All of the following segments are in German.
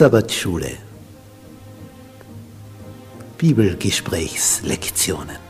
Sabbatschule. Bibelgesprächslektionen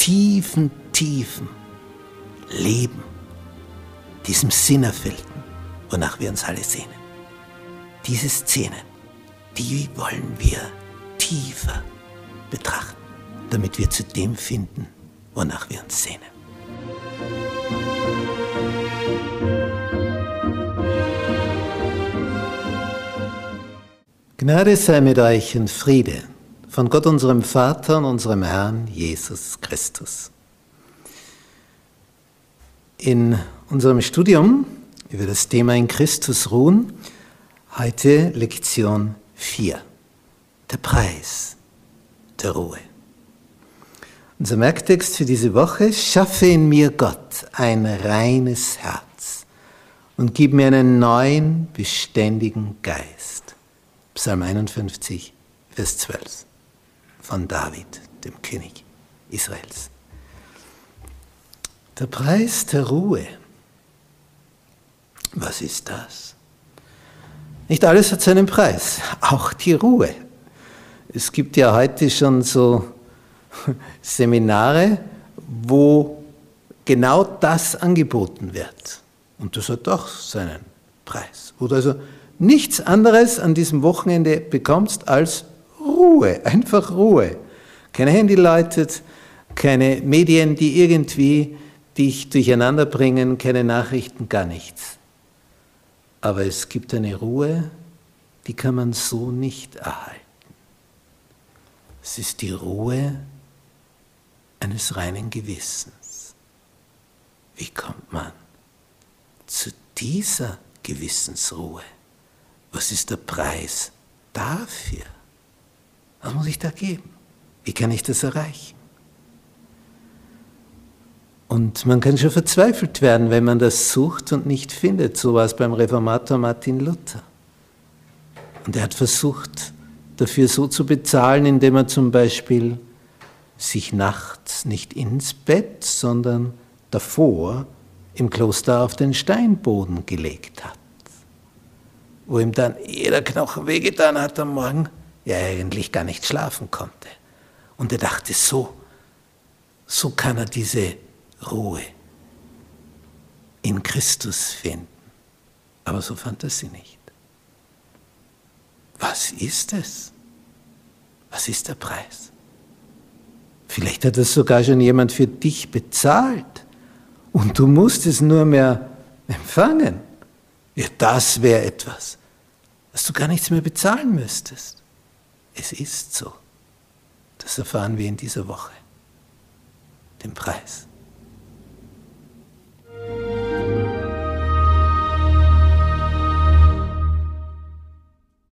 tiefen, tiefen Leben, diesem Sinnerfüllten, wonach wir uns alle sehnen. Diese Szenen, die wollen wir tiefer betrachten, damit wir zu dem finden, wonach wir uns sehnen. Gnade sei mit euch und Friede von Gott unserem Vater und unserem Herrn Jesus Christus. In unserem Studium über das Thema in Christus ruhen, heute Lektion 4, der Preis der Ruhe. Unser Merktext für diese Woche, schaffe in mir Gott ein reines Herz und gib mir einen neuen, beständigen Geist. Psalm 51, Vers 12 von David, dem König Israels. Der Preis der Ruhe. Was ist das? Nicht alles hat seinen Preis, auch die Ruhe. Es gibt ja heute schon so Seminare, wo genau das angeboten wird. Und das hat auch seinen Preis. Oder also nichts anderes an diesem Wochenende bekommst als Ruhe, einfach Ruhe. Keine Handy läutet, keine Medien, die irgendwie dich durcheinander bringen, keine Nachrichten, gar nichts. Aber es gibt eine Ruhe, die kann man so nicht erhalten. Es ist die Ruhe eines reinen Gewissens. Wie kommt man zu dieser Gewissensruhe? Was ist der Preis dafür? Was muss ich da geben? Wie kann ich das erreichen? Und man kann schon verzweifelt werden, wenn man das sucht und nicht findet. So war es beim Reformator Martin Luther. Und er hat versucht, dafür so zu bezahlen, indem er zum Beispiel sich nachts nicht ins Bett, sondern davor im Kloster auf den Steinboden gelegt hat wo ihm dann jeder Knochen wehgetan hat am Morgen, er eigentlich gar nicht schlafen konnte. Und er dachte, so, so kann er diese Ruhe in Christus finden. Aber so fand er sie nicht. Was ist es? Was ist der Preis? Vielleicht hat das sogar schon jemand für dich bezahlt und du musst es nur mehr empfangen. Ja, das wäre etwas dass du gar nichts mehr bezahlen müsstest. Es ist so. Das erfahren wir in dieser Woche. Den Preis.